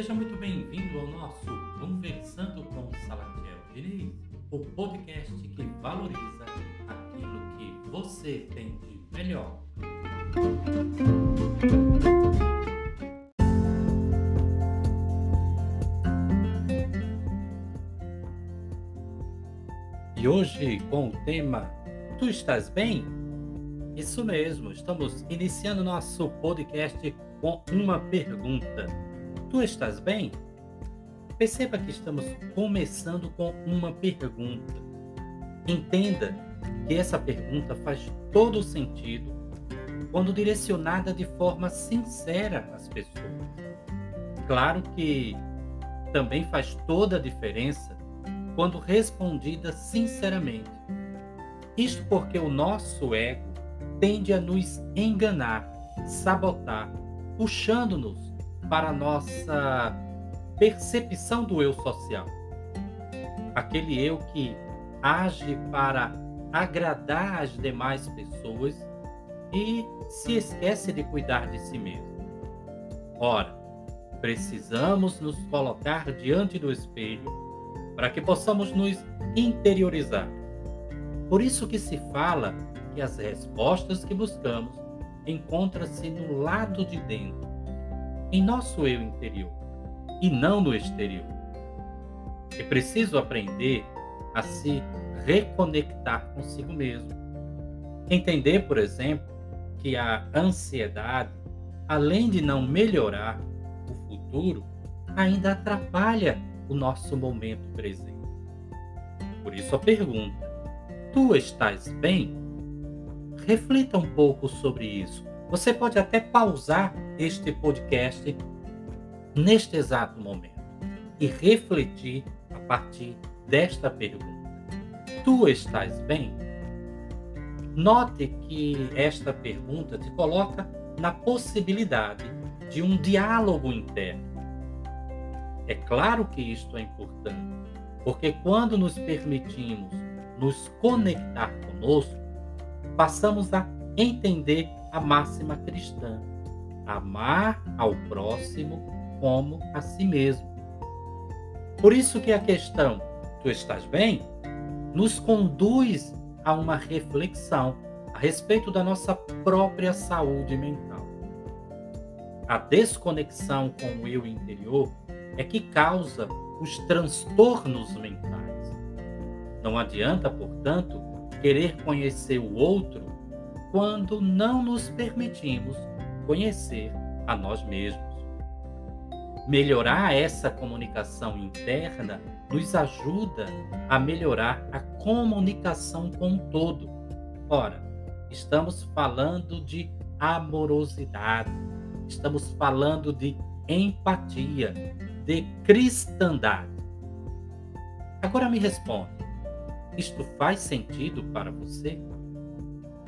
Seja muito bem-vindo ao nosso Conversando com Salatiel Diniz, o podcast que valoriza aquilo que você tem de melhor. E hoje com o tema Tu estás bem? Isso mesmo, estamos iniciando nosso podcast com uma pergunta. Tu estás bem? Perceba que estamos começando com uma pergunta. Entenda que essa pergunta faz todo sentido quando direcionada de forma sincera às pessoas. Claro que também faz toda a diferença quando respondida sinceramente. Isto porque o nosso ego tende a nos enganar, sabotar, puxando-nos para a nossa percepção do eu social. Aquele eu que age para agradar as demais pessoas e se esquece de cuidar de si mesmo. Ora, precisamos nos colocar diante do espelho para que possamos nos interiorizar. Por isso que se fala que as respostas que buscamos encontram-se no lado de dentro, em nosso eu interior, e não no exterior. É preciso aprender a se reconectar consigo mesmo. Entender, por exemplo, que a ansiedade, além de não melhorar o futuro, ainda atrapalha o nosso momento presente. Por isso a pergunta: Tu estás bem? Reflita um pouco sobre isso. Você pode até pausar este podcast neste exato momento e refletir a partir desta pergunta. Tu estás bem? Note que esta pergunta te coloca na possibilidade de um diálogo interno. É claro que isto é importante, porque quando nos permitimos nos conectar conosco, passamos a entender a máxima cristã: amar ao próximo como a si mesmo. Por isso que a questão tu estás bem nos conduz a uma reflexão a respeito da nossa própria saúde mental. A desconexão com o eu interior é que causa os transtornos mentais. Não adianta, portanto, querer conhecer o outro quando não nos permitimos conhecer a nós mesmos. Melhorar essa comunicação interna nos ajuda a melhorar a comunicação com o todo. Ora, estamos falando de amorosidade, estamos falando de empatia, de cristandade. Agora me responde: isto faz sentido para você?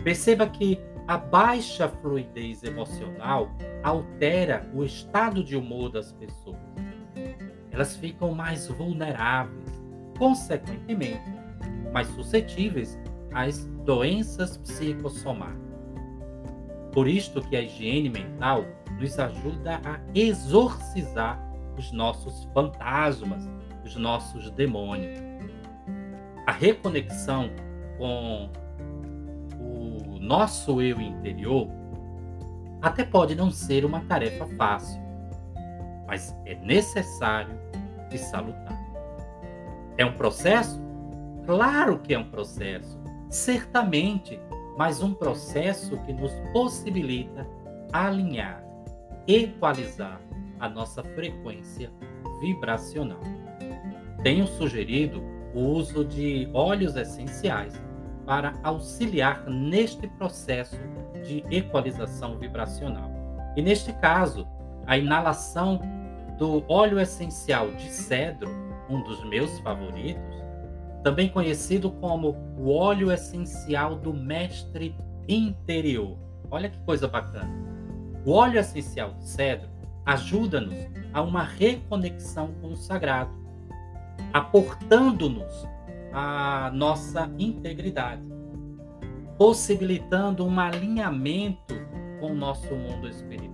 Perceba que a baixa fluidez emocional altera o estado de humor das pessoas. Elas ficam mais vulneráveis, consequentemente, mais suscetíveis às doenças psicossomáticas. Por isto que a higiene mental nos ajuda a exorcizar os nossos fantasmas, os nossos demônios. A reconexão com nosso eu interior, até pode não ser uma tarefa fácil, mas é necessário e salutar. É um processo? Claro que é um processo, certamente, mas um processo que nos possibilita alinhar, equalizar a nossa frequência vibracional. Tenho sugerido o uso de óleos essenciais para auxiliar neste processo de equalização vibracional. E neste caso, a inalação do óleo essencial de cedro, um dos meus favoritos, também conhecido como o óleo essencial do mestre interior. Olha que coisa bacana. O óleo essencial de cedro ajuda-nos a uma reconexão com o sagrado, aportando-nos a nossa integridade, possibilitando um alinhamento com o nosso mundo espiritual.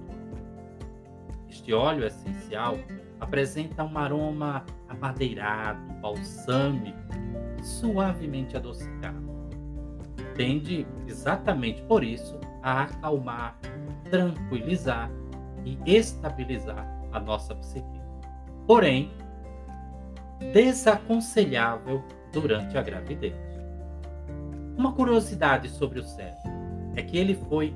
Este óleo essencial apresenta um aroma amadeirado, balsâmico, suavemente adocicado. Tende, exatamente por isso, a acalmar, tranquilizar e estabilizar a nossa psique. Porém, desaconselhável durante a gravidez. Uma curiosidade sobre o cérebro é que ele foi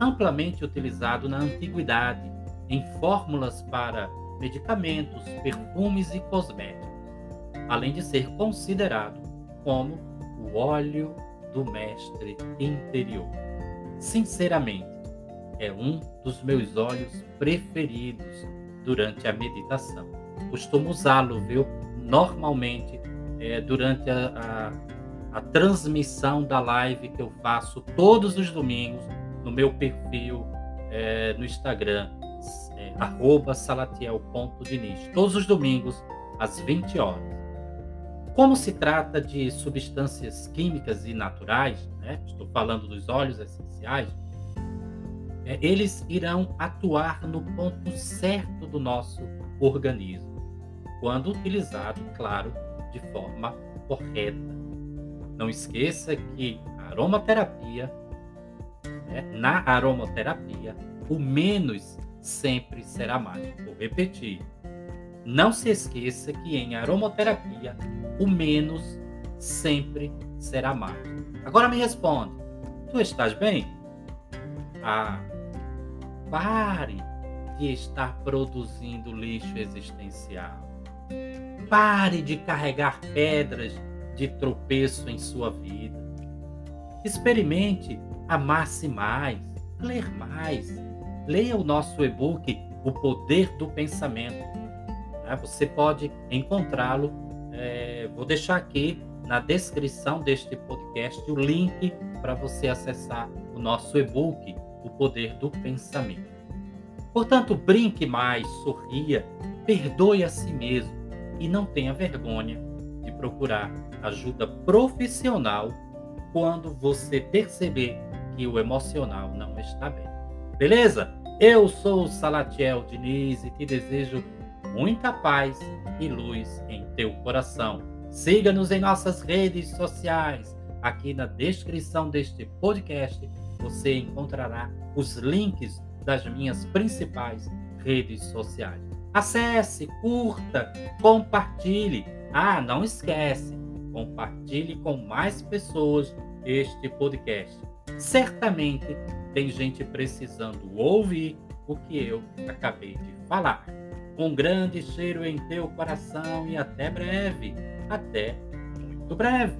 amplamente utilizado na antiguidade em fórmulas para medicamentos, perfumes e cosméticos, além de ser considerado como o óleo do mestre interior. Sinceramente, é um dos meus óleos preferidos durante a meditação. Costumo usá-lo, viu? Normalmente, é, durante a, a, a transmissão da live que eu faço todos os domingos no meu perfil é, no Instagram, é, salatiel.diniz, todos os domingos, às 20 horas. Como se trata de substâncias químicas e naturais, né? estou falando dos óleos essenciais, é, eles irão atuar no ponto certo do nosso organismo, quando utilizado, claro, de forma correta. Não esqueça que a aromaterapia né? na aromaterapia, o menos sempre será mais. Vou repetir. Não se esqueça que em aromaterapia, o menos sempre será mais. Agora me responde: tu estás bem? Ah, pare de estar produzindo lixo existencial. Pare de carregar pedras de tropeço em sua vida. Experimente amar-se mais, ler mais. Leia o nosso e-book O Poder do Pensamento. Né? Você pode encontrá-lo. É, vou deixar aqui na descrição deste podcast o link para você acessar o nosso e-book O Poder do Pensamento. Portanto, brinque mais, sorria, perdoe a si mesmo e não tenha vergonha de procurar ajuda profissional quando você perceber que o emocional não está bem. Beleza? Eu sou Salatiel Diniz e te desejo muita paz e luz em teu coração. Siga-nos em nossas redes sociais. Aqui na descrição deste podcast você encontrará os links das minhas principais redes sociais. Acesse, curta, compartilhe. Ah, não esquece, compartilhe com mais pessoas este podcast certamente tem gente precisando ouvir o que eu acabei de falar. Um grande cheiro em teu coração e até breve. Até muito breve.